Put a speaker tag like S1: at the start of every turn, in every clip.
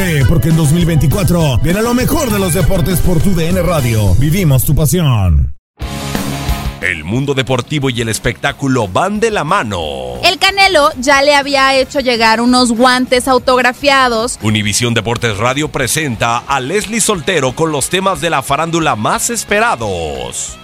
S1: Prepárate, porque en 2024 viene lo mejor de los deportes por tu DN Radio. Vivimos tu pasión.
S2: El mundo deportivo y el espectáculo van de la mano.
S3: El Canelo ya le había hecho llegar unos guantes autografiados.
S2: Univisión Deportes Radio presenta a Leslie Soltero con los temas de la farándula más esperados.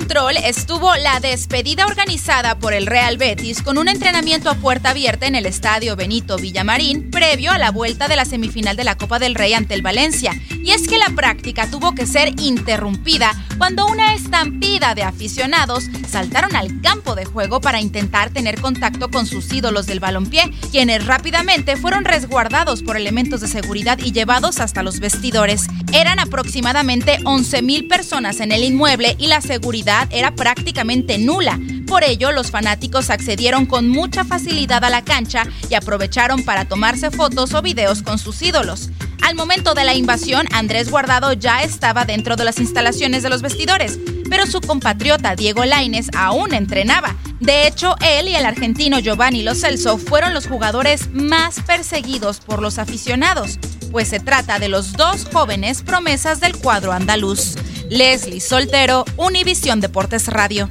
S3: Control estuvo la despedida organizada por el Real Betis con un entrenamiento a puerta abierta en el estadio Benito Villamarín previo a la vuelta de la semifinal de la Copa del Rey ante el Valencia. Y es que la práctica tuvo que ser interrumpida cuando una estampida de aficionados saltaron al campo de juego para intentar tener contacto con sus ídolos del balompié, quienes rápidamente fueron resguardados por elementos de seguridad y llevados hasta los vestidores. Eran aproximadamente 11.000 personas en el inmueble y la seguridad era prácticamente nula. Por ello, los fanáticos accedieron con mucha facilidad a la cancha y aprovecharon para tomarse fotos o videos con sus ídolos. Al momento de la invasión, Andrés Guardado ya estaba dentro de las instalaciones de los vestidores, pero su compatriota Diego Laines aún entrenaba. De hecho, él y el argentino Giovanni Lo Celso fueron los jugadores más perseguidos por los aficionados, pues se trata de los dos jóvenes promesas del cuadro andaluz. Leslie Soltero, Univisión Deportes Radio.